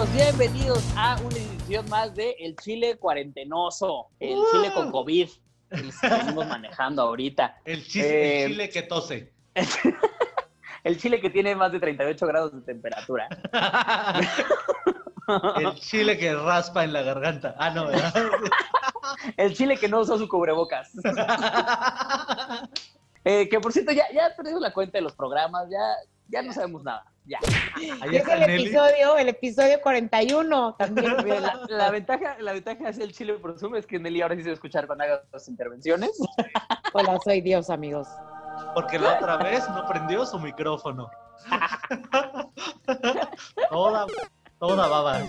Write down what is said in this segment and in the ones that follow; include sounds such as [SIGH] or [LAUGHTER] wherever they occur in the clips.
Amigos, bienvenidos a una edición más de El Chile Cuarentenoso, el Chile con COVID, el que estamos manejando ahorita. El, chile, Eh, el chile que tose. [LAUGHS] El Chile que tiene más de 38 grados de temperatura. [LAUGHS] el chile que raspa en la garganta. Ah, no, ¿verdad? [LAUGHS] El Chile que no usó su cubrebocas. Eh, que por cierto, ya, ya perdimos la cuenta de los programas, ya, ya no sabemos nada. Ya. Ahí Es está el Nelly. episodio, el episodio 41 también. [LAUGHS] La, la ventaja, la ventaja es el Chile por Zoom, es que Nelly ahora sí se va a escuchar cuando haga sus intervenciones. [LAUGHS] Hola, soy Dios, amigos. Porque la otra vez no prendió su micrófono. [LAUGHS] toda, toda baba.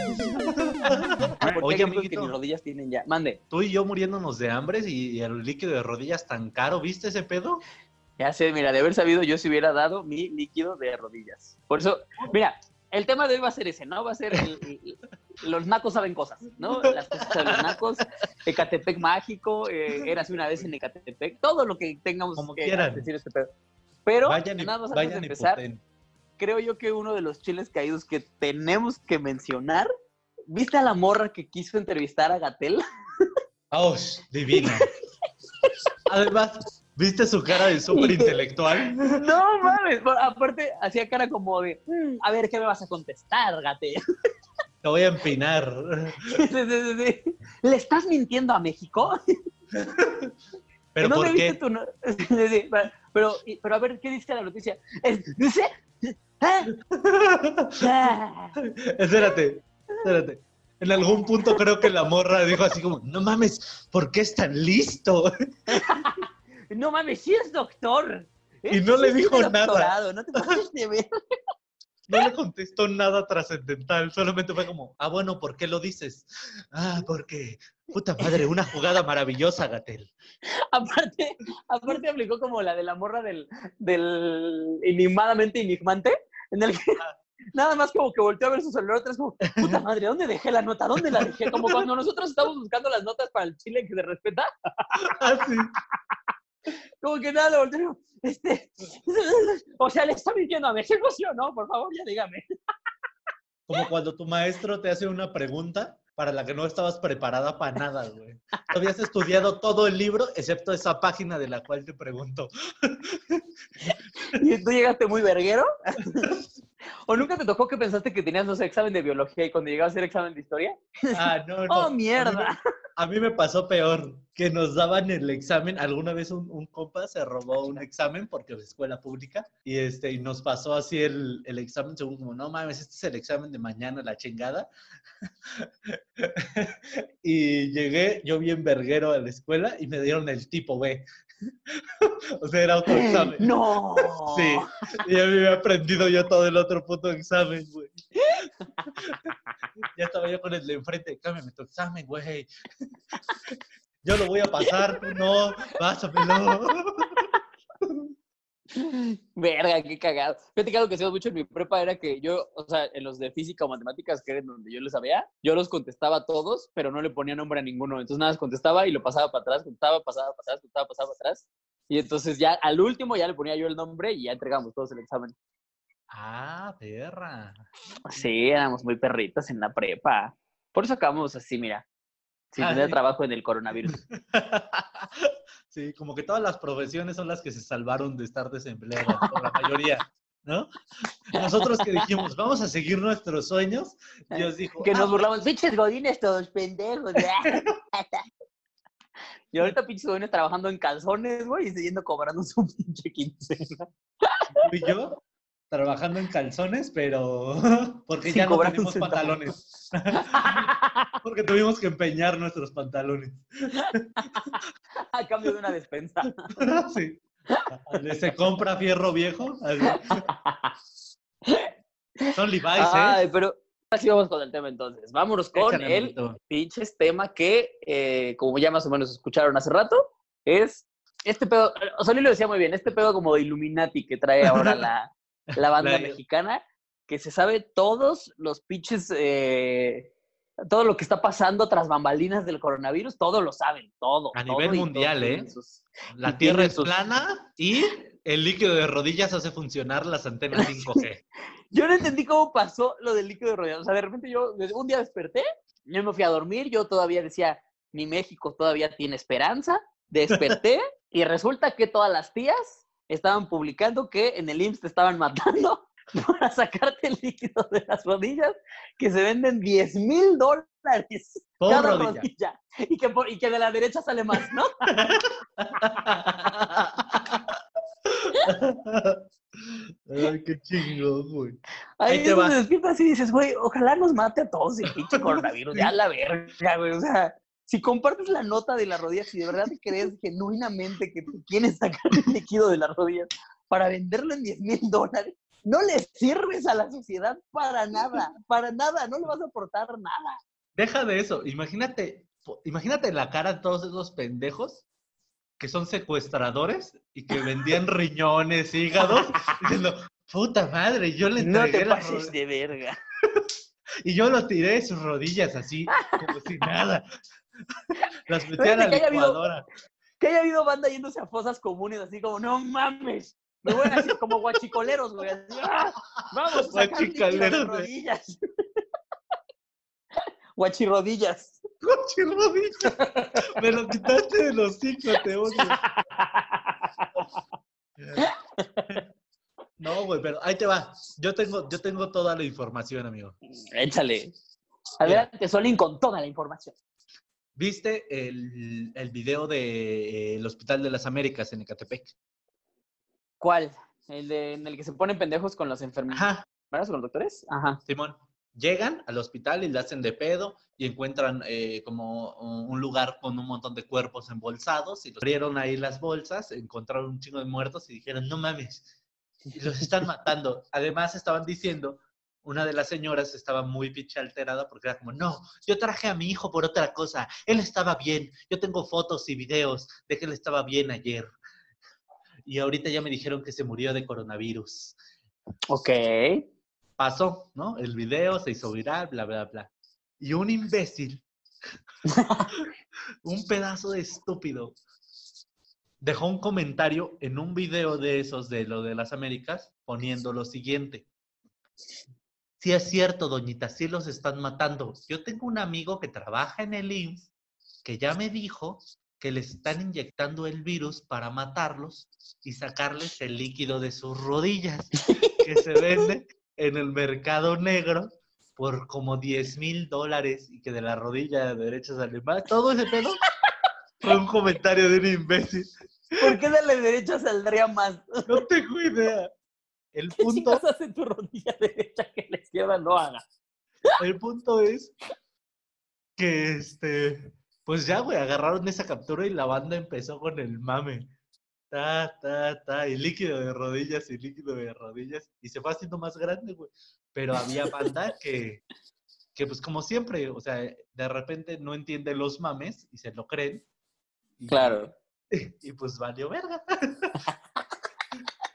Oye, hay que amiguito, mis rodillas tienen ya. Mande. tú y yo muriéndonos de hambre y, y el líquido de rodillas tan caro, ¿viste ese pedo? Ya sé, mira, de haber sabido yo si hubiera dado mi líquido de rodillas. Por eso, mira, el tema de hoy va a ser ese, ¿no? Va a ser el- el- los nacos saben cosas, ¿no? Las cosas de los nacos, Ecatepec mágico, eh, érase una vez en Ecatepec, todo lo que tengamos Como que quieran. decir este pedo. Pero, vayan nada más antes de empezar, poten. creo yo que uno de los chiles caídos que tenemos que mencionar, ¿viste a la morra que quiso entrevistar a Gatel? ¡Oh, divina! [LAUGHS] Además, ¿viste su cara de súper intelectual? [LAUGHS] No mames, aparte hacía cara como de, "Mm, a ver, ¿qué me vas a contestar, Gatel? [LAUGHS] Te voy a empinar. Sí, sí, sí, sí. ¿Le estás mintiendo a México? [LAUGHS] ¿Pero ¿No por me viste qué? tu pero, pero, a ver, ¿qué dice la noticia? ¿Dice? ¿Ah? Ah. Espérate, espérate. En algún punto creo que la morra dijo así como, no mames, ¿por qué es tan listo? No mames, sí es doctor. Y no le dijo nada. No te pases [LAUGHS] de ver. No le contestó nada trascendental, solamente fue como, ah, bueno, ¿por qué lo dices? Ah, porque, puta madre, una jugada maravillosa, Gatel. Aparte, aparte aplicó como la de la morra del, del enigmadamente enigmante, en el que nada más como que volteó a ver su celular atrás como, puta madre, ¿dónde dejé la nota? ¿Dónde la dejé? Como cuando nosotros estamos buscando las notas para el chile que se respeta, Ah, sí. Como que nada, lo este, [LAUGHS] o sea, ¿le está mintiendo a sí o no? Por favor, ya dígame. Como cuando tu maestro te hace una pregunta para la que no estabas preparada para nada, güey. Tú habías estudiado todo el libro, excepto esa página de la cual te pregunto. ¿Y tú llegaste muy verguero? [LAUGHS] ¿O nunca te tocó que pensaste que tenías, no sé, examen de biología y cuando llegabas a hacer examen de historia? Ah, no, [LAUGHS] no. ¡Oh, A mí me- mierda! A mí me pasó peor, que nos daban el examen. Alguna vez un, un compa se robó un examen porque es escuela pública y, este, y nos pasó así el, el examen según como, no mames, este es el examen de mañana, la chingada. [LAUGHS] y llegué yo bien verguero a la escuela y me dieron el tipo B. o sea, era otro examen. ¡No! Sí, y ya me había aprendido yo todo el otro puto examen, güey. ya estaba yo con el de enfrente, cámbiame tu examen, güey. yo lo voy a pasar, tú no, pásamelo. [LAUGHS] Verga, qué cagado. Fíjate que algo que hacíamos mucho en mi prepa era que yo, o sea, en los de física o matemáticas, que era en donde yo les sabía, yo los contestaba a todos, pero no le ponía nombre a ninguno. Entonces nada contestaba y lo pasaba para atrás, contestaba, pasaba para atrás, contestaba, pasaba para atrás. Y entonces ya al último ya le ponía yo el nombre y ya entregamos todos el examen. ah, perra. Sí, éramos muy perritas en la prepa. Por eso acabamos así, mira. Sin tener trabajo en el coronavirus. [LAUGHS] sí, como que todas las profesiones son las que se salvaron de estar desempleadas, por la mayoría. ¿No? Nosotros que dijimos, vamos a seguir nuestros sueños, Dios dijo, Que "Ah, nos burlamos, pinches godines todos pendejos. [LAUGHS] y ahorita pinches godines trabajando en calzones, güey, y siguiendo cobrando su pinche quincena. y yo trabajando en calzones, pero [LAUGHS] porque ya no tenemos pantalones. [LAUGHS] porque tuvimos que empeñar nuestros pantalones. [LAUGHS] A cambio de una despensa. sí. Se compra fierro viejo. Son Levi's, Ay, ¿eh? pero así vamos con el tema entonces. Vámonos con Échale, el pinches tema que, eh, como ya más o menos escucharon hace rato, es este pedo, o sea, Lilo decía muy bien, este pedo como de Illuminati que trae ahora la, la [LAUGHS] banda La- mexicana, que se sabe todos los pinches, eh, todo lo que está pasando tras bambalinas del coronavirus, todo lo saben, todo. A todo nivel mundial, ¿eh? sus- La Tierra es sus- plana y el líquido de rodillas hace funcionar las antenas [LAUGHS] 5G. Yo no entendí cómo pasó lo del líquido de rodillas. O sea, de repente yo un día desperté, yo me fui a dormir, yo todavía decía, mi México todavía tiene esperanza. Desperté y resulta que todas las tías estaban publicando que en el IMSS te estaban matando [LAUGHS] para sacarte el líquido de las rodillas, que se venden 10 mil dólares cada rodilla. rodilla. Y que, por- y que de la derecha sale más, ¿no? [LAUGHS] Ay, qué chingón, güey. Ahí Ahí te donde va. despiertas y dices, güey, ojalá nos mate a todos el pinche coronavirus, ya la verga, güey. O sea, si compartes la nota de las rodillas, si de verdad crees genuinamente que tú quieres sacar el líquido de las rodillas para venderlo en 10 mil dólares, no le sirves a la sociedad para nada, para nada, no le vas a aportar nada. Deja de eso. Imagínate, imagínate la cara de todos esos pendejos que son secuestradores y que vendían [LAUGHS] riñones, hígados, diciendo, puta madre, yo le No entregué te la pases de verga. [LAUGHS] Y yo lo tiré de sus rodillas así, como si nada. [LAUGHS] Las metí a la licuadora. Que haya habido banda yéndose a fosas comunes así como, no mames. Me voy a decir como guachicoleros, güey. así, "Ah, vamos Guachicoleros, rodillas. [LAUGHS] Guachirrodillas. Coche rodillas. Me lo quitaste de los hijos, te odio. [LAUGHS] No, güey, pero ahí te va. Yo tengo, yo tengo toda la información, amigo. Échale. Adelante, Solín, con toda la información. ¿Viste el, el video del el Hospital de las Américas en Ecatepec? ¿Cuál? ¿El de, en el que se ponen pendejos con las enfermeras Ajá, con los doctores? Ajá. Simón. Llegan al hospital y le hacen de pedo y encuentran eh, como un lugar con un montón de cuerpos embolsados y los abrieron ahí las bolsas, encontraron un chingo de muertos y dijeron, no mames, los están matando. Además estaban diciendo, una de las señoras estaba muy pinche alterada porque era como, no, yo traje a mi hijo por otra cosa, él estaba bien, yo tengo fotos y videos de que él estaba bien ayer. Y ahorita ya me dijeron que se murió de coronavirus Ok. pasó, ¿no? El video se hizo viral, bla, bla, bla. Y un imbécil, [LAUGHS] un pedazo de estúpido, dejó un comentario en un video de esos de lo de las Américas poniendo lo siguiente. Sí es cierto, doñita, sí los están matando. Yo tengo un amigo que trabaja en el IMSS que ya me dijo que les están inyectando el virus para matarlos y sacarles el líquido de sus rodillas que se vende [LAUGHS] en el mercado negro por como 10 mil dólares y que de la rodilla derecha sale más. Todo ese pedo fue un comentario de un imbécil. ¿Por qué de la derecha saldría más? No tengo idea. El [LAUGHS] ¿Qué punto, hace tu rodilla derecha que la izquierda no haga? el punto es que este, pues ya, güey, agarraron esa captura y la banda empezó con el mame. Ta, ta, ta, y líquido de rodillas y líquido de rodillas. Y se fue haciendo más grande, güey. Pero había banda [LAUGHS] que, que pues como siempre, o sea, de repente no entiende los mames y se lo creen. Y, Claro. [LAUGHS] Y pues valió verga. [LAUGHS]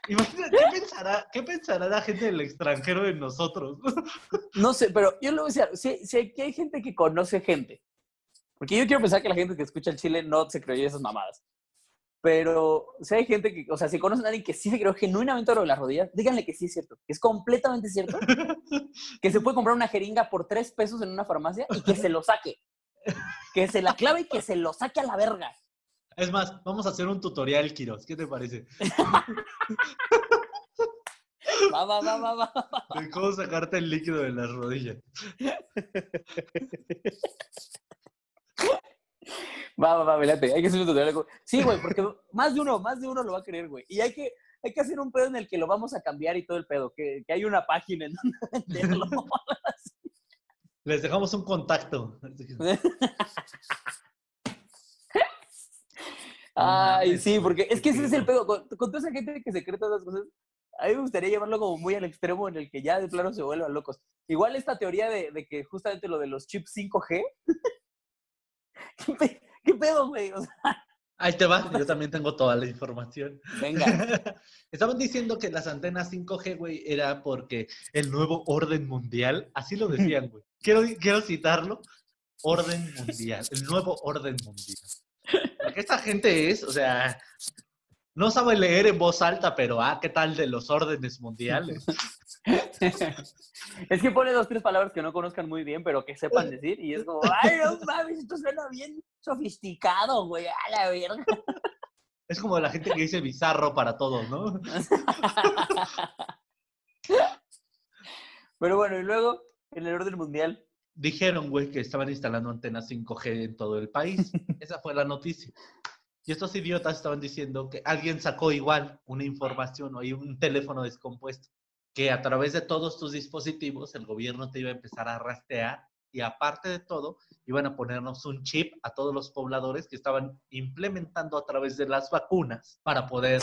Imagínate, ¿qué pensará, ¿qué pensará la gente del extranjero de nosotros? No sé, pero yo lo voy a decir, si, si aquí hay gente que conoce gente, porque yo quiero pensar que la gente que escucha el Chile no se creyó esas mamadas, pero si hay gente que, o sea, si conocen a alguien que sí se creó genuinamente lo de las rodillas, díganle que sí es cierto, que es completamente cierto, [LAUGHS] que se puede comprar una jeringa por tres pesos en una farmacia y que se lo saque, que se la clave y que se lo saque a la verga. Es más, vamos a hacer un tutorial, Kiros. ¿Qué te parece? Va, va, va, va, va. De cómo sacarte el líquido de las rodillas. Va, va, va, velate. Hay que hacer un tutorial. Sí, güey, porque más de uno, más de uno lo va a querer, güey. Y hay que, hay que hacer un pedo en el que lo vamos a cambiar y todo el pedo. Que, que hay una página en donde [LAUGHS] venderlo. Les dejamos un contacto. [LAUGHS] Ay, sí, porque es que ese es el pedo. Con, con toda esa gente que se cree todas las cosas, a mí me gustaría llevarlo como muy al extremo en el que ya de plano se vuelvan locos. Igual esta teoría de, de que justamente lo de los chips 5G. [LAUGHS] ¿Qué, pe- qué pedo, güey? O sea, Ahí te va. [LAUGHS] Yo también tengo toda la información. venga. [LAUGHS] Estaban diciendo que las antenas 5G, güey, era porque el nuevo orden mundial, así lo decían, güey. Quiero, quiero citarlo. Orden mundial, el nuevo orden mundial. Esta gente es, o sea, no sabe leer en voz alta, pero ah, ¿qué tal de los órdenes mundiales? [LAUGHS] es que pone dos, tres palabras que no conozcan muy bien, pero que sepan [LAUGHS] decir, y es como, ay, no mames, esto suena bien sofisticado, güey, a la verga. [LAUGHS] Es como la gente que dice bizarro para todos, ¿no? Pero bueno, y luego, en el orden mundial, Dijeron, güey, que estaban instalando antenas 5G en todo el país. [LAUGHS] Esa fue la noticia. Y estos idiotas estaban diciendo que alguien sacó igual una información o un teléfono descompuesto, que a través de todos tus dispositivos el gobierno te iba a empezar a rastrear y aparte de todo, iban a ponernos un chip a todos los pobladores que estaban implementando a través de las vacunas para poder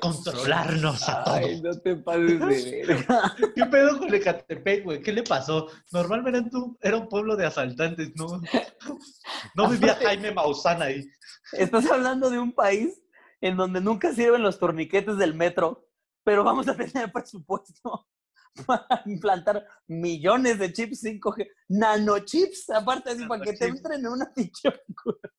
controlarnos a todos. ay, no te pases de [LAUGHS] verga. ¿Qué pedo con Ecatepec, güey? ¿Qué le pasó? Normalmente era un, era un pueblo de asaltantes, ¿no? No vivía Jaime Maussan ahí. Estás hablando de un país en donde nunca sirven los torniquetes del metro, pero vamos a tener presupuesto [LAUGHS] para implantar millones de chips 5G, nanochips, aparte así, para que te entren en una [LAUGHS] vacuna.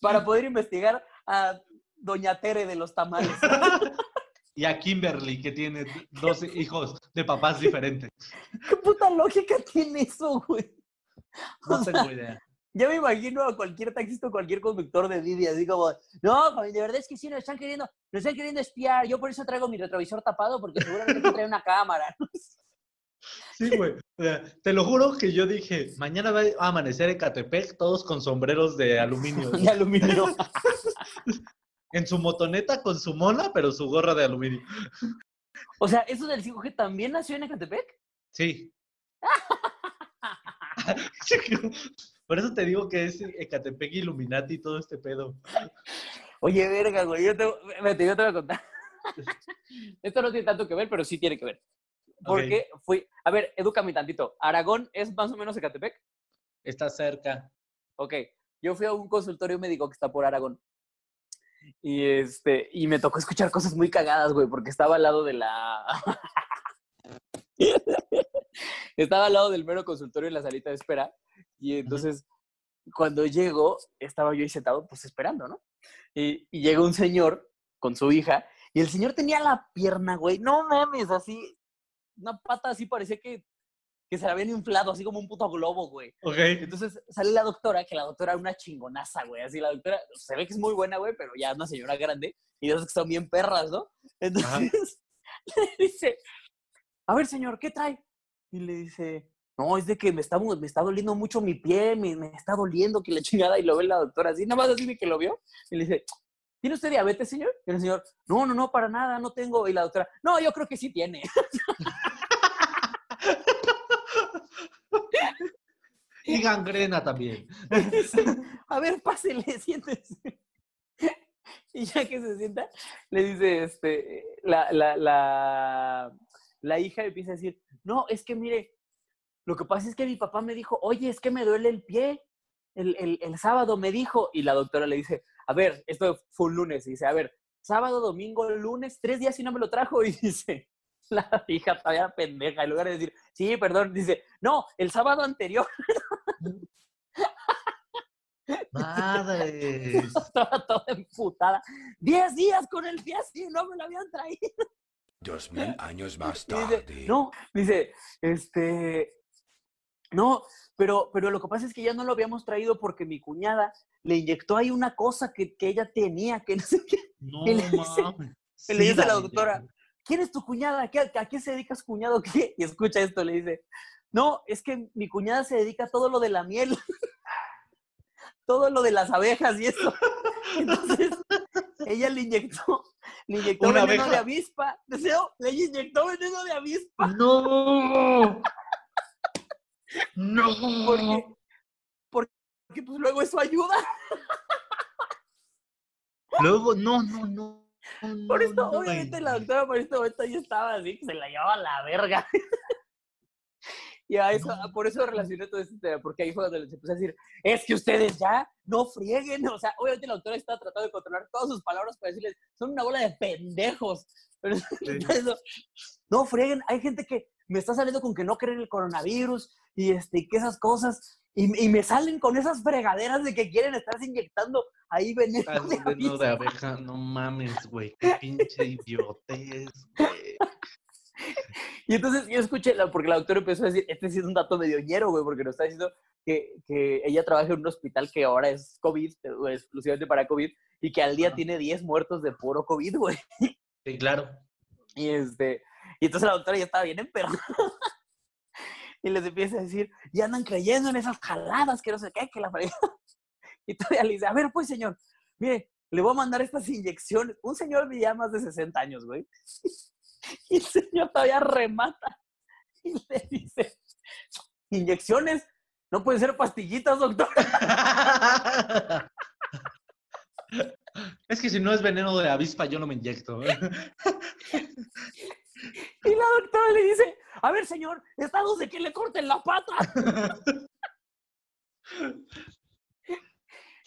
para poder investigar a Doña Tere de los tamales. [LAUGHS] Y a Kimberly, que tiene dos hijos de papás diferentes. ¿Qué puta lógica tiene eso, güey? No O sea, tengo idea. Ya me imagino a cualquier taxista o cualquier conductor de Didi así como, no, de verdad es que sí, nos están queriendo, nos están queriendo espiar. Yo por eso traigo mi retrovisor tapado porque seguramente trae una cámara. [LAUGHS] Sí, güey. Te lo juro que yo dije, mañana va a amanecer Ecatepec todos con sombreros de aluminio. [LAUGHS] de aluminio. En su motoneta con su mona, pero su gorra de aluminio. [LAUGHS] O sea, ¿eso del 5G también nació en Ecatepec? Sí. [LAUGHS] Por eso te digo que es Ecatepec Illuminati y todo este pedo. Oye, verga, güey, yo te, vete, yo te voy a contar. [LAUGHS] Esto no tiene tanto que ver, pero sí tiene que ver. Porque fui, a ver, edúcame tantito. ¿Aragón es más o menos Ecatepec? Está cerca. Ok, yo fui a un consultorio médico que está por Aragón. Y este, y me tocó escuchar cosas muy cagadas, güey, porque estaba al lado de la. [LAUGHS] estaba al lado del mero consultorio en la salita de espera. Y entonces, cuando llego, estaba yo ahí sentado, pues esperando, ¿no? Y, y llega un señor con su hija, y el señor tenía la pierna, güey, no mames, así, una pata así parecía que, que se la habían inflado, así como un puto globo, güey. Ok. Entonces sale la doctora, que la doctora era una chingonaza, güey. Así la doctora se ve que es muy buena, güey, pero ya es una señora grande y de esas que son bien perras, ¿no? Entonces [LAUGHS] le dice, a ver, señor, ¿qué trae? Y le dice, no, es de que me está, me está doliendo mucho mi pie, me, me está doliendo que la chingada. Y lo ve la doctora así, nada más así de que lo vio. Y le dice, ¿tiene usted diabetes, señor? Y el señor, no, no, no, para nada, no tengo. Y la doctora, no, yo creo que sí tiene. [LAUGHS] Y gangrena también. A ver, pásele, [LAUGHS] siéntese. Y ya que se sienta, le dice, este, la, la, la, la hija empieza a decir, no, es que mire, lo que pasa es que mi papá me dijo, oye, es que me duele el pie. El, el, el sábado me dijo, y la doctora le dice, a ver, esto fue un lunes, y dice, a ver, sábado, domingo, lunes, tres días y no me lo trajo, [LAUGHS] y dice, la hija todavía pendeja, en lugar de decir, sí, perdón, dice, no, el sábado anterior. [LAUGHS] Madres. [LAUGHS] Estaba toda emputada. Diez días con el pie así, no me lo habían traído. Dos mil [LAUGHS] años más dice, tarde. no, dice, este, no, pero, pero lo que pasa es que ya no lo habíamos traído porque mi cuñada le inyectó ahí una cosa que, que ella tenía, que no sé qué. No Y le dice- le dice a la doctora, ¿quién es tu cuñada? ¿A qué, a qué se dedicas, cuñado? [LAUGHS] ¿Qué? Y escucha esto, le dice, no, es que mi cuñada se dedica a todo lo de la miel, [LAUGHS] todo lo de las abejas y eso. [LAUGHS] Entonces, ella le inyectó, le inyectó Una veneno abeja. de avispa. Deseo, le inyectó veneno de avispa. No. No. Porque, porque pues luego eso ayuda. Luego, no, no, no. Por esto, no, obviamente, no. la doctora por este momento ya estaba así, que se la llevaba a la verga. [LAUGHS] Y a eso, por eso relacioné todo este tema, porque ahí fue donde les empecé a decir, es que ustedes ya no frieguen. O sea, obviamente la doctora está tratando de controlar todas sus palabras para decirles, son una bola de pendejos. Pero [LAUGHS] eso, no frieguen, hay gente que me está saliendo con que no creen el coronavirus y, este, que esas cosas, y, y me salen con esas fregaderas de que quieren estarse inyectando ahí veneno de veneno de abeja, no mames, güey. Qué pinche idiotez, güey. [LAUGHS] Y entonces yo escuché, porque la doctora empezó a decir, este sí es un dato medio ñero, güey, porque nos está diciendo que, que ella trabaja en un hospital que ahora es COVID, o exclusivamente para COVID, y que al día tiene 10 muertos de puro COVID, güey. Sí, claro. Y, este, y entonces la doctora ya estaba bien emperrada. [LAUGHS] Y les empieza a decir, ya andan creyendo en esas jaladas, que no sé qué, que la fregada". [LAUGHS] Y todavía le dice, a ver, pues, señor, mire, le voy a mandar estas inyecciones. Un señor ya más de 60 años, güey. [LAUGHS] Y el señor todavía remata. [LAUGHS] Y le dice, inyecciones, no pueden ser pastillitas, doctor. Es que si no es veneno de avispa, yo no me inyecto. Y la doctora le dice, a ver, señor, dos de que le corten la pata. [LAUGHS]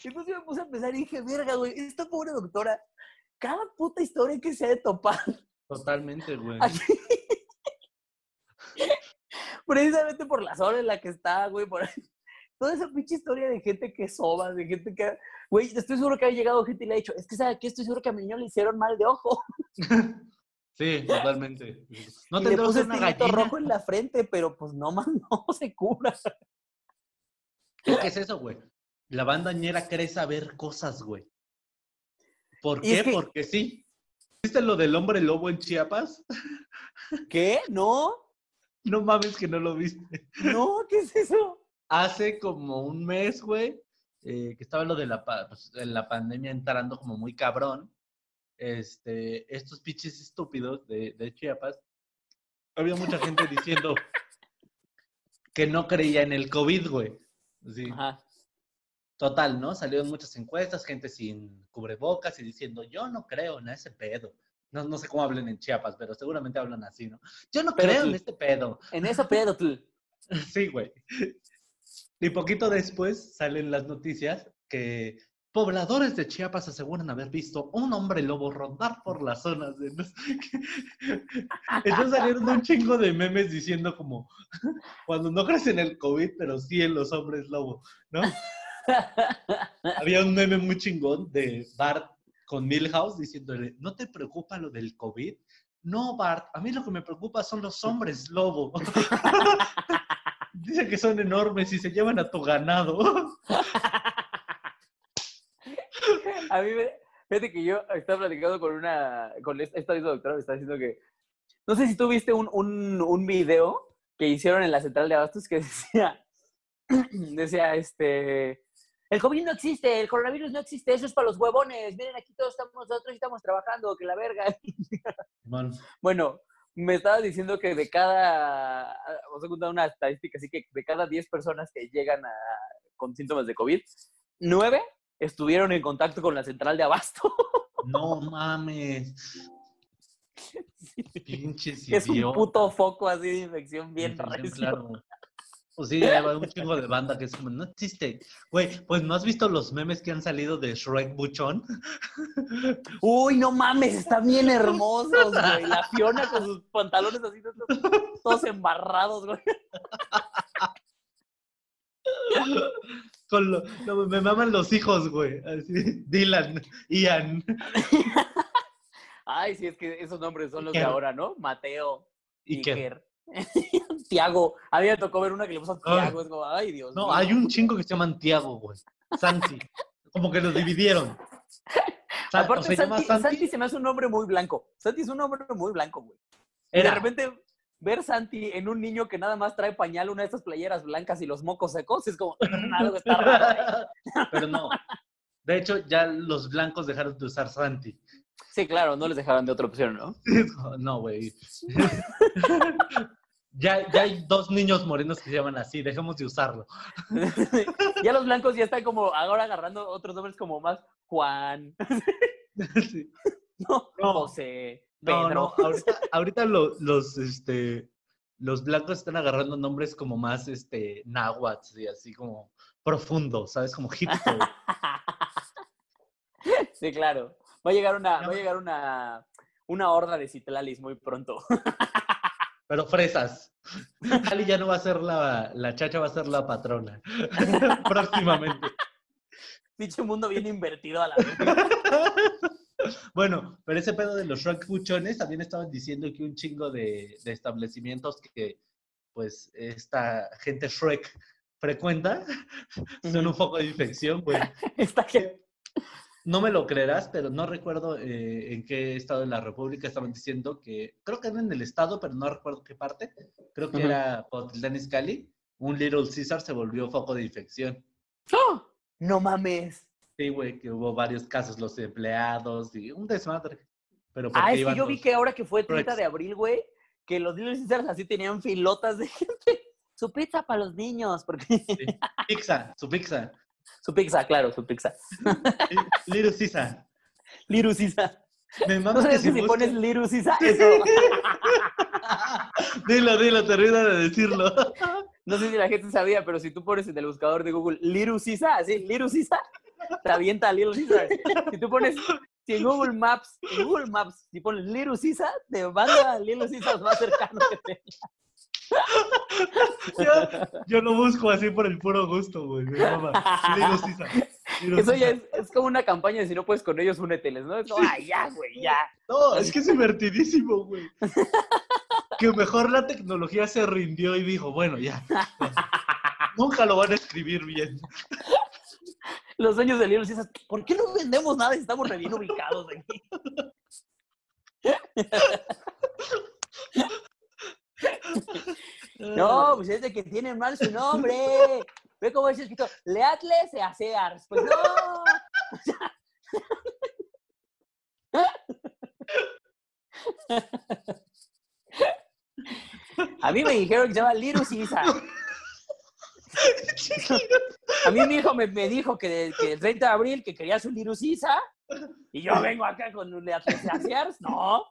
Entonces yo me puse a pensar y dije, verga, güey, esta pobre doctora, cada puta historia que se ha de topar Totalmente, güey. aquí. Precisamente por la zona en la que está, güey, por toda esa pinche historia de gente que soba, de gente que, güey, estoy seguro que ha llegado gente y le ha dicho, es que sabe que estoy seguro que a mi niño le hicieron mal de ojo. [LAUGHS] Sí, totalmente. No tendrás puse una este rojo en la frente, pero pues no, man, [LAUGHS] no se cura. Que es eso, güey. La banda ñera cree saber cosas, güey. ¿Por qué? que- Porque sí. ¿Viste lo del hombre lobo en Chiapas? [LAUGHS] ¿Qué? ¿No? No mames que no lo viste. ¿No? ¿Qué es eso? Hace como un mes, güey, eh, que estaba lo de la, pues, en la pandemia entrando como muy cabrón. Este, estos pinches estúpidos de, de Chiapas, había mucha gente diciendo que no creía en el COVID, güey. Sí. Ajá. Total, ¿no? Salieron muchas encuestas, gente sin cubrebocas y diciendo, yo no creo en ese pedo. No, no sé cómo hablen en Chiapas, pero seguramente hablan así, ¿no? Yo no Pero creo tú- en este pedo. En eso pedo tú. [LAUGHS] Sí, güey. Y poquito después salen las noticias que pobladores de Chiapas aseguran haber visto un hombre lobo rondar por las zonas de... Entonces [LAUGHS] salieron un chingo de memes diciendo como, [LAUGHS] cuando no crees en el COVID, pero sí en los hombres lobo, ¿no? [LAUGHS] Había un meme muy chingón de Bart con Milhouse diciéndole, ¿no te preocupa lo del COVID? No, Bart, a mí lo que me preocupa son los hombres lobo. Dice que son enormes y se llevan a tu ganado. A mí me... Fíjate que yo estaba platicando con una... Con esta, misma doctora me está diciendo que... No sé si tú viste un, un, un video que hicieron en la central de Abastos que [LAUGHS] decía... Decía, este... El COVID no existe, el coronavirus no existe, eso es para los huevones. Miren, aquí todos estamos, nosotros estamos trabajando, que la verga. [LAUGHS] Man, Bueno, me estabas diciendo que de cada, vamos a contar una estadística, así que de cada 10 personas que llegan a- con síntomas de COVID, 9 estuvieron en contacto con la central de abasto. [LAUGHS] no mames. Pinches que es un puto foco así de infección bien Infección, claro. Pues sí, hay un chingo de banda que es como, no existe. Güey, pues ¿no has visto los memes que han salido de Shrek Buchón? [LAUGHS] Uy, no mames, están bien hermosos, güey. La Fiona con sus pantalones así, todos, todos embarrados, güey. [LAUGHS] Con lo- lo- me maman los hijos, güey. Así, [LAUGHS] Dylan, Ian. Ay, sí, es que esos nombres son los de Iker. ahora, ¿no? Mateo, que Iker. [LAUGHS] Tiago. A mí me tocó ver una que le puso Ay. Tiago. Es como, ay, Dios No, mío. hay un chingo que se llaman Tiago, güey. Santi. Como que los dividieron. [LAUGHS] Aparte, se Santi, Santi. Santi se me hace un nombre muy blanco. Santi es un nombre muy blanco, güey. Y de Era. repente ver Santi en un niño que nada más trae pañal, una de estas playeras blancas y los mocos secos, es como, [LAUGHS] algo está raro. [LAUGHS] Pero no. De hecho, ya los blancos dejaron de usar Santi. Sí, claro, no les dejaban de otra opción, ¿no? [LAUGHS] No, güey. Ya, ya hay dos niños morenos que se llaman así, dejemos de usarlo. ya los blancos ya están como ahora agarrando otros nombres como más Juan, Sí. no, No. José, Pedro. no, [LAUGHS] ahorita, ahorita lo- los, este, los blancos están agarrando nombres como más, este, náhuatl y así como profundos, ¿sabes? Como hipster. [LAUGHS] Sí, claro. Va a llegar una, va a llegar una, una horda de citlalis muy pronto. [LAUGHS] pero fresas. Ali ya no va a ser la, la chacha, va a ser la patrona. Próximamente. Pinche mundo bien invertido a la vez. [LAUGHS] Bueno, pero ese pedo de los Shrek buchones también estaban diciendo que un chingo de, de establecimientos que, pues, esta gente Shrek frecuenta [LAUGHS] son un foco de infección, güey. [LAUGHS] Esta gente. No me lo creerás, pero no recuerdo eh, en qué estado de la República estaban diciendo que, creo que era en el estado, pero no recuerdo qué parte. Creo que Ujú. era Potlán Izcalli. Un Little Caesar se volvió foco de infección. ¡Oh! No mames. Sí, güey, que hubo varios casos, los empleados y un desmadre. Pero Ah, es que yo vi que ahora que fue 30 Rex. de abril, güey, que los Little Caesars así tenían filotas de [LAUGHS] gente. Su pizza para los niños, porque sí, Pizza, su pizza. su pizza, claro, su pizza. Li- Little Caesar. [LAUGHS] Little Caesar. Me ¿No mama que si pones Little Caesar, eso... [LAUGHS] dilo, dilo, termina de decirlo. No sé si la gente sabía, pero si tú pones en el buscador de Google Little Caesar, así, Little te avienta Little Caesar. Si tú pones, si en Google Maps, en Google Maps, si pones Little Caesar, te manda a Little Caesar más cercano que te. Yo, yo lo busco así por el puro gusto, güey. Eso ya es, es como una campaña de si no puedes con ellos, úneteles, ¿no? Es como, ay, ya, güey, ya. No, es que es divertidísimo, güey. Que mejor la tecnología se rindió y dijo, bueno, ya. [LAUGHS] Nunca lo van a escribir bien. Los dueños de Little Caesar, ¿por qué no vendemos nada si estamos re bien ubicados aquí? No, pues es de que tienen mal su nombre. Ve cómo es escrito, Leatle se Sears. Pues no. [LAUGHS] A mí me dijeron que se llama Little Caesar. A mí mi hijo me, me dijo que, que el 30 de abril que quería su Caesar y yo vengo acá con un Leatle se Sears. No,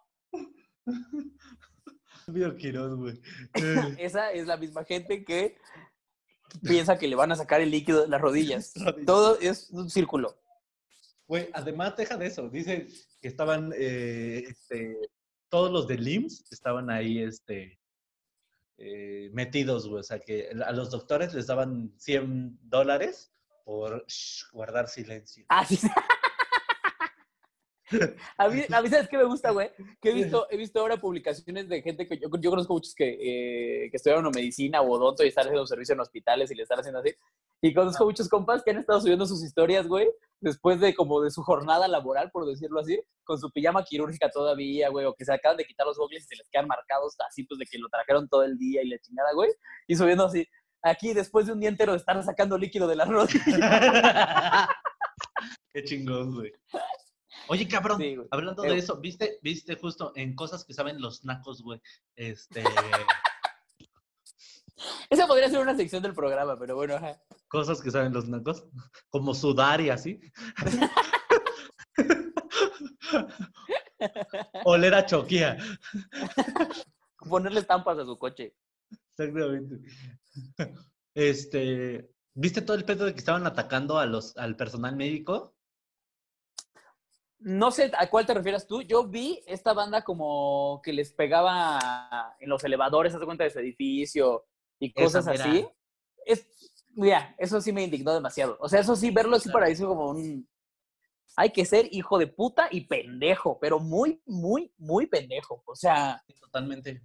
güey. [LAUGHS] Esa es la misma gente que piensa que le van a sacar el líquido de las [LAUGHS] rodillas. Todo es un círculo. Güey, además, deja de eso. Dice que estaban, eh, este, todos los de LIMS estaban ahí, este, eh, metidos, güey. O sea, que a los doctores les daban 100 dólares por shh, guardar silencio. Ah, sí. [LAUGHS] A mí, a mí, ¿sabes qué me gusta, güey? He visto, he visto ahora publicaciones de gente que yo, conozco muchos que, eh, que estudiaron medicina o odonto y están haciendo servicio en hospitales y le están haciendo así. Y conozco muchos compas que han estado subiendo sus historias, güey, después de como de su jornada laboral, por decirlo así, con su pijama quirúrgica todavía, güey, o que se acaban de quitar los gogles y se les quedan marcados así, pues de que lo trajeron todo el día y la chingada, güey, y subiendo así, aquí después de un día entero de estar sacando líquido de las rodillas. [LAUGHS] Qué chingón, güey. Oye, cabrón, Sí, hablando Eh, de eso, ¿viste, viste justo en cosas que saben los nacos, güey? Este, [LAUGHS] Esa podría ser una sección del programa, pero bueno, ajá. cosas que saben los nacos, como sudar y así. [LAUGHS] Oler a choquía. Ponerle estampas a su coche. Exactamente. Este, ¿viste todo el pedo de que estaban atacando a los, al personal médico? No sé a cuál te refieres tú. Yo vi esta banda como que les pegaba en los elevadores, haz de cuenta de su edificio y cosas así. Es, mira, eso sí me indignó demasiado. O sea, eso sí, verlo así para decir como un... Hay que ser hijo de puta y pendejo, pero muy, muy, muy pendejo. O sea, Totalmente.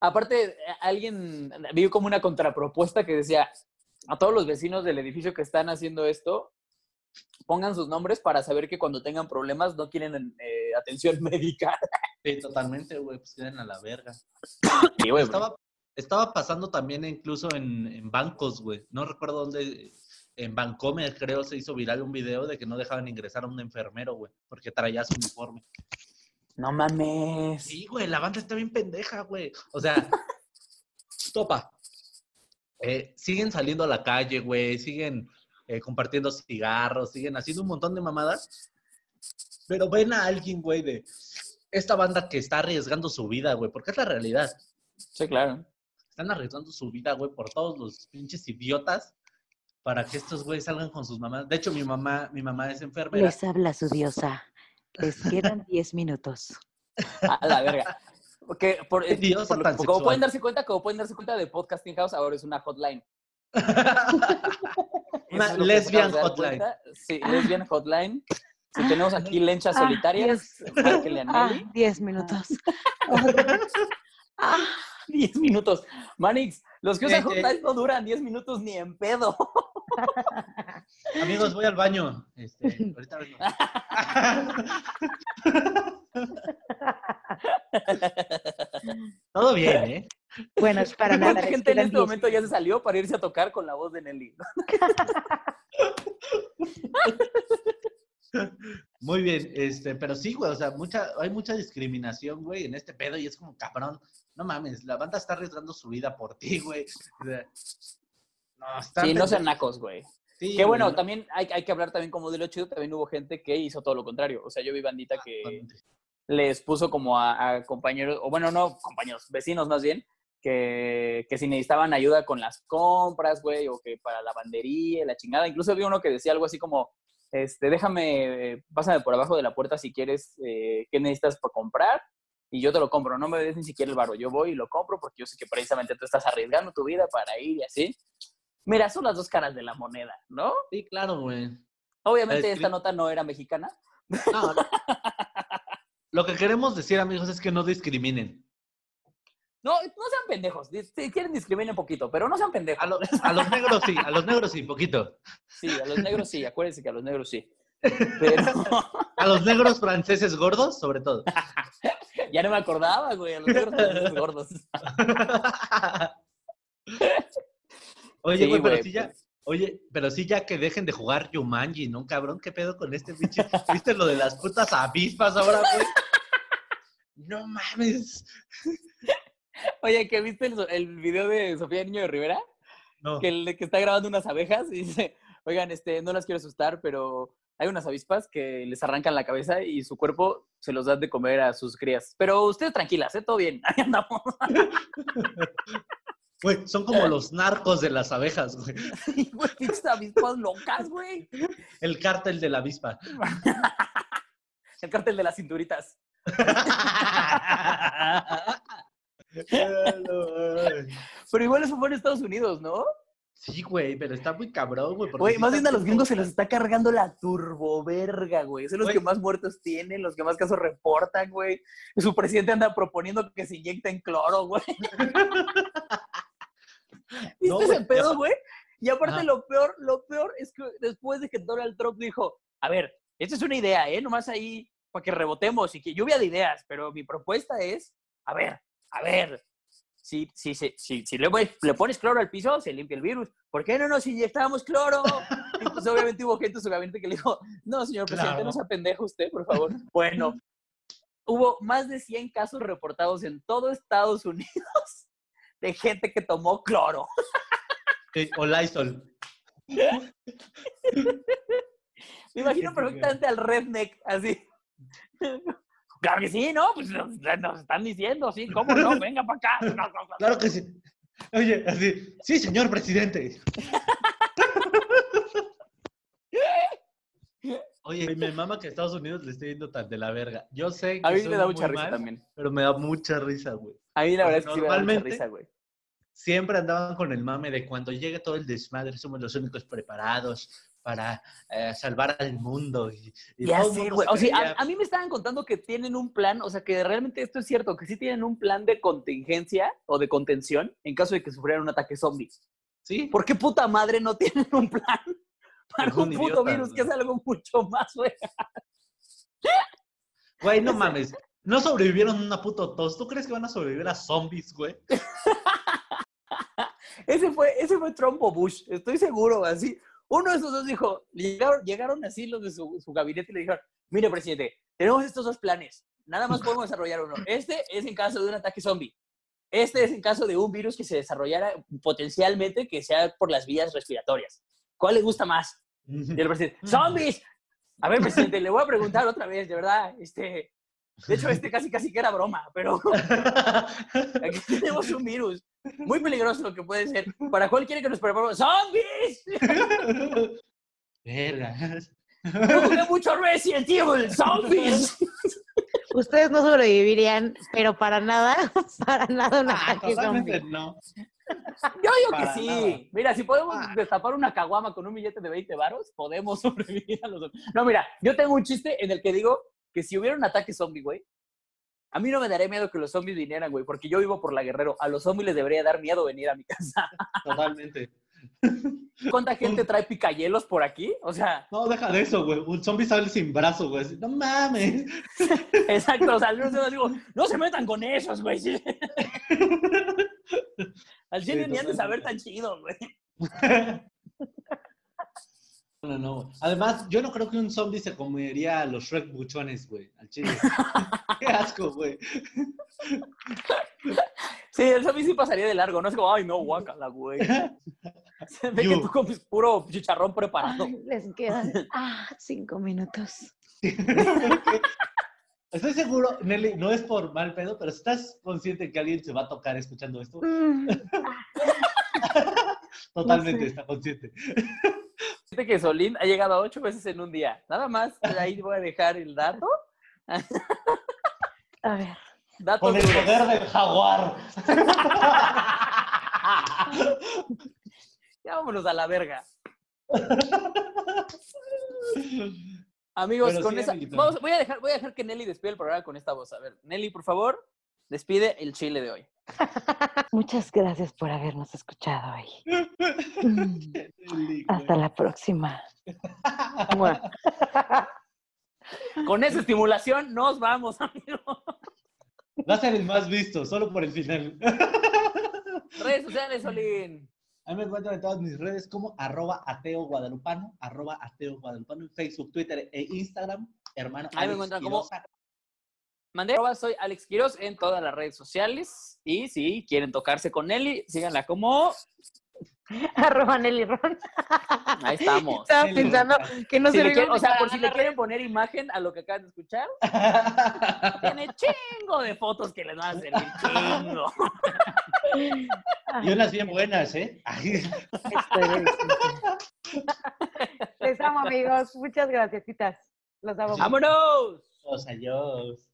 aparte, alguien vio como una contrapropuesta que decía, a todos los vecinos del edificio que están haciendo esto, pongan sus nombres para saber que cuando tengan problemas no quieren eh, atención [LAUGHS] médica. Sí, totalmente, güey, pues queden a la verga. Sí, güey, Estaba, estaba pasando también incluso en, en bancos, güey. No recuerdo dónde, en Bancomer creo se hizo viral un video de que no dejaban ingresar a un enfermero, güey, porque traía su uniforme. No mames. Sí, güey, la banda está bien pendeja, güey. O sea, [LAUGHS] topa. Eh, siguen saliendo a la calle, güey, siguen eh, compartiendo cigarros, siguen haciendo un montón de mamadas. Pero ven a alguien, güey, de esta banda que está arriesgando su vida, güey, porque es la realidad. Sí, claro. Están arriesgando su vida, güey, por todos los pinches idiotas para que estos güeyes salgan con sus mamás. De hecho, mi mamá, mi mamá es enfermera. Les habla su diosa. Les quedan [LAUGHS] 10 minutos. A la verga. Porque por, Qué diosa por lo- tan como pueden darse cuenta, como pueden darse cuenta de Podcasting House, ahora es una hotline. [LAUGHS] Una lesbian hotline. cuenta. Sí, lesbian hotline. Si tenemos aquí lenchas Ah, solitarias, márquenle a Ah, Nelly. 10 minutos. [LAUGHS] [LAUGHS] Ah, 10 minutos. Manix, los que usan Eh, Hot eh. No duran 10 minutos ni en pedo. [LAUGHS] Amigos, voy al baño. Este, ahorita vengo. [LAUGHS] Todo bien, ¿eh? bueno, es para nada. ¿Cuánta les gente en este 10 momento ya se salió para irse a tocar con la voz de Nelly? Muy bien, este, pero sí, güey, o sea, mucha, hay mucha discriminación, güey, en este pedo y es como, cabrón, no mames, la banda está arriesgando su vida por ti, güey. O sea, no, está Sí, no sean nacos, güey. Sí, Que bueno, güey, también hay, hay que hablar también como de lo chido, también hubo gente que hizo todo lo contrario. O sea, yo vi bandita que les puso como a, a compañeros, o bueno, no compañeros, vecinos más bien, que, que si necesitaban ayuda con las compras, güey, o que para la lavandería, la chingada. Incluso vi uno que decía algo así como, este, déjame, eh, pásame por abajo de la puerta si quieres, eh, qué necesitas para comprar, y yo te lo compro. No me des ni siquiera el barro, yo voy y lo compro porque yo sé que precisamente tú estás arriesgando tu vida para ir y así. Mira, son las dos caras de la moneda, ¿no? Sí, claro, güey. Obviamente esta nota no era mexicana. No, no. Lo que queremos decir, amigos, es que no discriminen. No, no sean pendejos. Si quieren discriminen un poquito, pero no sean pendejos. A, lo- a los negros sí, a los negros sí, poquito. Sí, a los negros sí, acuérdense que a los negros sí. [LAUGHS] Pero A los negros franceses gordos, sobre todo. [LAUGHS] ya no me acordaba, güey, a los negros franceses [LAUGHS] gordos. Oye, Sí, güey, pero sí ya, pues. oye, pero sí ya que dejen de jugar Yumanji, ¿no, cabrón? ¿Qué pedo con este pinche? ¿Viste lo de las putas avispas ahora, güey? No mames. Oye, ¿que viste el, el video de Sofía Niño de Rivera? No. Que, que está grabando unas abejas y dice, oigan, este, no las quiero asustar, pero hay unas avispas que les arrancan la cabeza y su cuerpo se los dan de comer a sus crías. Pero ustedes tranquilas, ¿eh? Todo bien, [LAUGHS] ahí andamos. [LAUGHS] Güey, son como los narcos de las abejas, güey. Güey, pinches avispas locas, güey. El cártel de la avispa. [LAUGHS] El cártel de las cinturitas. Pero igual eso fue en Estados Unidos, ¿no? Sí, güey, pero está muy cabrón, güey. Güey, más bien a los gringos se los está cargando la turboverga, güey. Son los Güey. que más muertos tienen, los que más casos reportan, güey. Su presidente anda proponiendo que se inyecten cloro, güey. [LAUGHS] ¿Viste No, ese pedo, güey? Y aparte Ajá. lo peor, lo peor es que después de que Donald Trump dijo, a ver, esta es una idea, ¿eh? Nomás ahí para que rebotemos y que lluvia de ideas, pero mi propuesta es, a ver, a ver, si, si, si, si, si le, pones- le pones cloro al piso, se limpia el virus. ¿Por qué no nos inyectamos cloro? [LAUGHS] Y pues obviamente hubo gente en su gabinete que le dijo, no, señor presidente, Claro. no sea pendejo usted, por favor. Bueno, hubo más de 100 casos reportados en todo Estados Unidos [LAUGHS] de gente que tomó cloro. Sí, o Lysol. [LAUGHS] Me imagino perfectamente al redneck, así. Claro que sí, ¿no? Pues nos, están diciendo, sí, ¿cómo no? [LAUGHS] Venga para acá. Claro que sí. Oye, así, sí, señor presidente. [LAUGHS] Oye, mi mamá que a Estados Unidos le esté yendo tan de la verga. Yo sé que A mí me da muy mucha risa mal, también. Pero me da mucha risa, güey. A mí la verdad es que sí me da mucha risa, güey. Siempre andaban con el mame de cuando llegue todo el desmadre, somos los únicos preparados para eh, salvar al mundo. Y, y Ya sé, güey. O sea, a, a mí me estaban contando que tienen un plan, o sea, que realmente esto es cierto, que sí tienen un plan de contingencia o de contención en caso de que sufrieran un ataque zombie. Sí, ¿Por qué puta madre no [LAUGHS] tienen un plan para un puto virus que es algo mucho más, güey? güey, no [LAUGHS] mames. No sobrevivieron una puto tos. ¿Tú crees que van a sobrevivir a zombies, güey? [LAUGHS] Ese fue, ese fue Trump o Bush, estoy seguro, así. Uno de esos dos dijo, llegaron, llegaron así los de su, gabinete y le dijeron, mire, presidente, tenemos estos dos planes, nada más podemos desarrollar uno. Este es en caso de un ataque zombie. Este es en caso de un virus que se desarrollara potencialmente que sea por las vías respiratorias. ¿Cuál le gusta más? Y el presidente, ¡zombies! A ver, presidente, le voy a preguntar otra vez, de verdad, este... De hecho, este casi casi que era broma, pero [LAUGHS] aquí tenemos un virus muy peligroso que puede ser. ¿Para cuál quiere que nos preparemos? ¡Zombies! Verga. Yo jugué mucho Resident Evil, ¡Zombies! Ustedes no sobrevivirían, pero para nada, [LAUGHS] para nada un Ah, ataque totalmente zombie. no. Yo digo que sí. nada. Mira, si podemos Ah. destapar una caguama con un billete de 20 varos, podemos [LAUGHS] sobrevivir a los zombies. No, mira, yo tengo un chiste en el que digo que si hubiera un ataque zombie, güey, a mí no me daría miedo que los zombies vinieran, güey, porque yo vivo por la Guerrero. A los zombies les debería dar miedo venir a mi casa. Totalmente. [LAUGHS] ¿Cuánta gente trae picayelos por aquí? O sea, No, deja de eso, güey. Un zombie sale sin brazo, güey. No mames. [LAUGHS] exacto. O sea, yo no digo, no se metan con esos, güey. sí. [LAUGHS] Al chile Sí, ni han de saber tan chido, güey. No, no. Además, yo no creo que un zombie se comería a los Shrek buchones, güey. Al chile. [LAUGHS] Qué asco, güey. Sí, el zombie sí pasaría de largo. No es como, ay, no, guácala, güey. [LAUGHS] Se ve que tú comes puro chicharrón preparado. Ay, les quedan ah, cinco minutos. [LAUGHS] Estoy seguro, Nelly, no es por mal pedo, pero ¿estás consciente que alguien se va a tocar escuchando esto? Mm, Totalmente sé. está consciente. Fíjate que Solín ha llegado a ocho veces en un día. Nada más, ahí voy a dejar el dato. A ver. Dato Con el poder del jaguar. [LAUGHS] Ya vámonos a la verga. [LAUGHS] Amigos, Pero con sí, esa. Vamos, voy, a dejar, voy a dejar que Nelly despide el programa con esta voz. A ver, Nelly, por favor, despide el chile de hoy. [LAUGHS] Muchas gracias por habernos escuchado hoy. [LAUGHS] Mm, Hasta la próxima. [LAUGHS] Con esa estimulación nos vamos, amigos. Va a ser el más visto, solo por el final. Redes sociales, Solín. A mí me encuentran en todas mis redes como arroba ateo guadalupano, arroba ateo guadalupano en Facebook, Twitter e Instagram. Hermano, Ahí me encuentran como-. Mandé, soy Alex Quiroz en todas las redes sociales. Y si quieren tocarse con Nelly, síganla como. [LAUGHS] Arroba Nelly Ron. Ahí estamos. Estaba Nelly pensando que no Si se quieren- o sea, por si le quieren poner imagen a lo que acaban de escuchar, [LAUGHS] tiene chingo de fotos que les van a servir chingo. Y unas bien buenas, ¿eh? Les amo, amigos. Muchas gracias. Los amo. ¡Vámonos! Adiós.